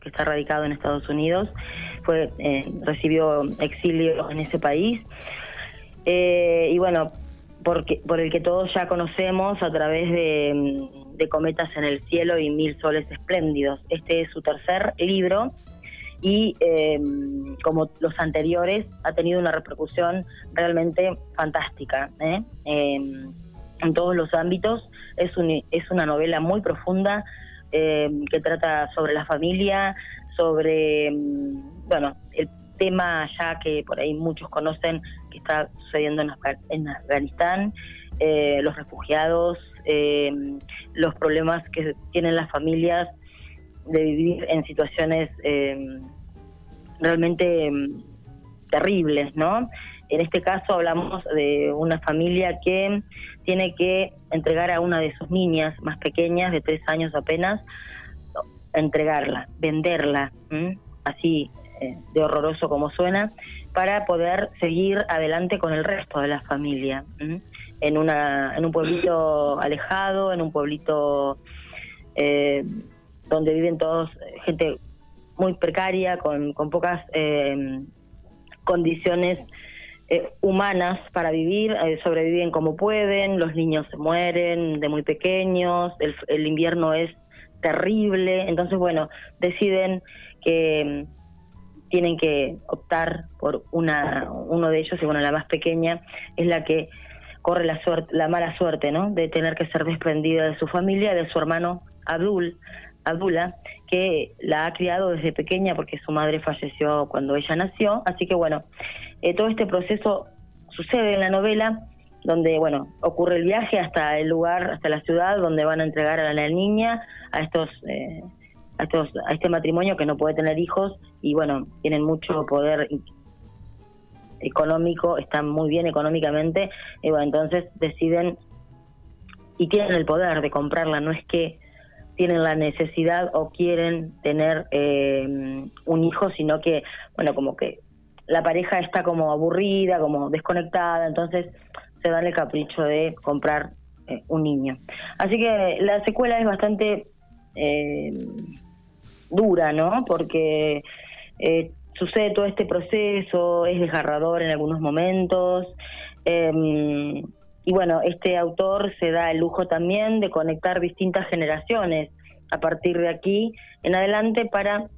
porque está radicado en Estados Unidos, fue eh, recibió exilio en ese país. Eh, y bueno, porque, por el que todos ya conocemos a través de, de Cometas en el Cielo y Mil Soles Espléndidos. Este es su tercer libro y em, como los anteriores ha tenido una repercusión realmente fantástica ¿eh? em, en todos los ámbitos. Es, es una novela muy profunda em, que trata sobre la familia, sobre, bueno, el tema ya que por ahí muchos conocen que está sucediendo en, Afganistán, eh, los refugiados, los problemas que tienen las familias de vivir en situaciones eh, realmente terribles, ¿no? En este caso hablamos de una familia que tiene que entregar a una de sus niñas más pequeñas, de tres años apenas, entregarla, venderla, así eh, de horroroso como suena, para poder seguir adelante con el resto de la familia, en, una, en un pueblito alejado, en un pueblito eh, donde viven todos, gente muy precaria, con, con pocas eh, condiciones eh, humanas para vivir, eh, sobreviven como pueden, los niños se mueren de muy pequeños, el, el invierno es terrible, entonces bueno, deciden que mm, tienen que optar por una uno de ellos y bueno, la más pequeña es la que corre la suerte, la mala suerte, ¿no? De tener que ser desprendida de su familia, de su hermano Abdul, Abdullah, que la ha criado desde pequeña porque su madre falleció cuando ella nació. Así que bueno, eh, todo este proceso sucede en la novela, donde bueno, ocurre el viaje hasta el lugar, hasta la ciudad donde van a entregar a la niña a estos... Eh, a, estos, a este matrimonio que no puede tener hijos y bueno, tienen mucho poder económico, están muy bien económicamente, y bueno, entonces deciden y tienen el poder de comprarla, no es que tienen la necesidad o quieren tener eh, un hijo, sino que, bueno, como que la pareja está como aburrida, como desconectada, entonces se dan el capricho de comprar eh, un niño. Así que la secuela es bastante eh, dura, ¿no? Porque sucede todo este proceso, es desgarrador en algunos momentos. Em, y bueno, este autor se da el lujo también de conectar distintas generaciones a partir de aquí en adelante para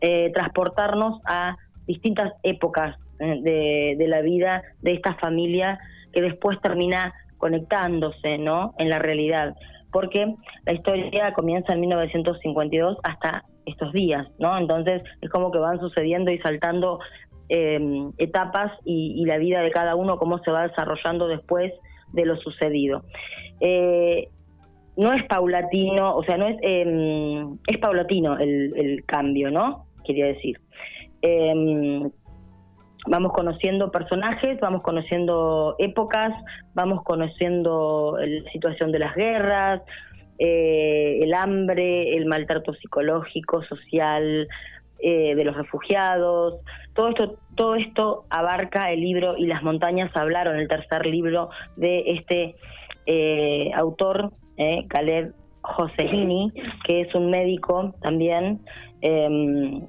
eh, transportarnos a distintas épocas eh, de, la vida de esta familia que después termina conectándose ¿no? en la realidad. Porque la historia comienza en 1952 hasta estos días, ¿no? Entonces es como que van sucediendo y saltando eh, etapas y, la vida de cada uno, cómo se va desarrollando después de lo sucedido. Eh, no es paulatino, o sea, no es, em, es paulatino el, cambio, ¿no? Quería decir. Em, vamos conociendo personajes, vamos conociendo épocas, vamos conociendo la situación de las guerras, eh, el hambre, el maltrato psicológico, social, eh, de los refugiados. Todo esto, todo esto abarca el libro y las montañas hablaron, el tercer libro de este eh, autor, eh, Caleb Joselini, que es un médico también, em,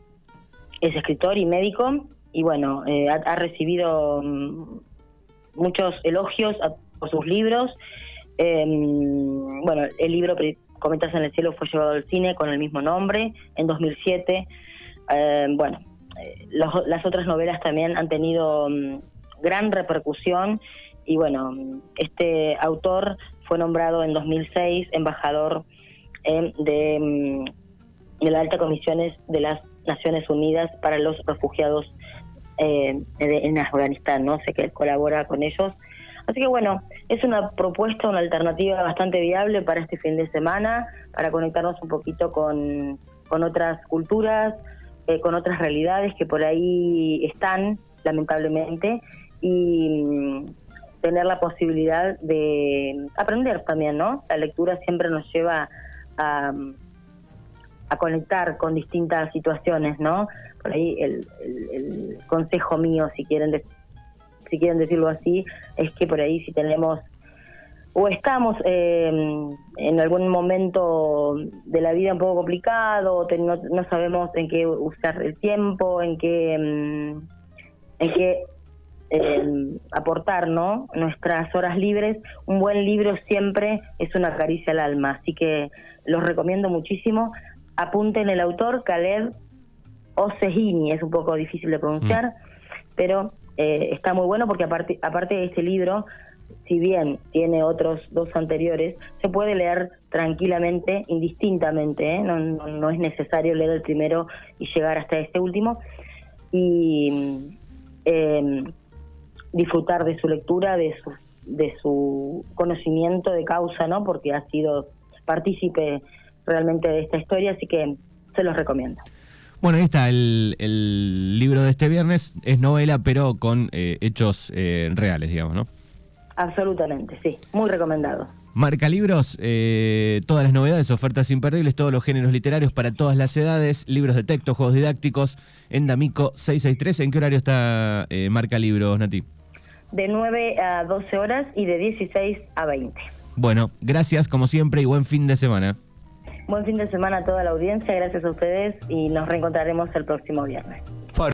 es escritor y médico, y bueno, ha, recibido mm, muchos elogios por sus libros. Em, bueno, el libro Cometas en el Cielo fue llevado al cine con el mismo nombre en 2007. Eh, bueno, eh, las otras novelas también han tenido mm, gran repercusión y bueno, este autor fue nombrado en 2006 embajador eh, de, mm, de, la Alta Comisión de las Naciones Unidas para los Refugiados en Afganistán, ¿no? Sé que él colabora con ellos. Así que bueno, es una propuesta, una alternativa bastante viable para este fin de semana, para conectarnos un poquito con, con otras culturas, eh, con otras realidades que por ahí están, lamentablemente, y mm, tener la posibilidad de aprender también, ¿no? La lectura siempre nos lleva a, a conectar con distintas situaciones, ¿no? Por ahí el, consejo mío, si quieren, si quieren decirlo así, es que por ahí si tenemos o estamos eh, en algún momento de la vida un poco complicado, no, sabemos en qué usar el tiempo, en qué, mm, en qué eh, aportar ¿no? nuestras horas libres, un buen libro siempre es una caricia al alma, así que los recomiendo muchísimo. Apunten el autor, Khaled Osehini, es un poco difícil de pronunciar, mm. pero eh, está muy bueno porque aparte, aparte de este libro si bien tiene otros dos anteriores, se puede leer tranquilamente, indistintamente, ¿eh? no, no, es necesario leer el primero y llegar hasta este último, y eh, disfrutar de su lectura, de su, de su conocimiento de causa, ¿no? porque ha sido partícipe realmente de esta historia, así que se los recomiendo. Bueno, ahí está, el, libro de este viernes es novela, pero con eh, hechos reales, digamos, ¿no? Absolutamente, sí, muy recomendado. Marca Libros, eh, todas las novedades, ofertas imperdibles, todos los géneros literarios para todas las edades, libros de texto, juegos didácticos, en D'Amico 663. ¿En qué horario está eh, Marca Libros, Nati? De 9 a 12 horas y de 16 a 20. Bueno, gracias como siempre y buen fin de semana. Buen fin de semana a toda la audiencia, gracias a ustedes y nos reencontraremos el próximo viernes.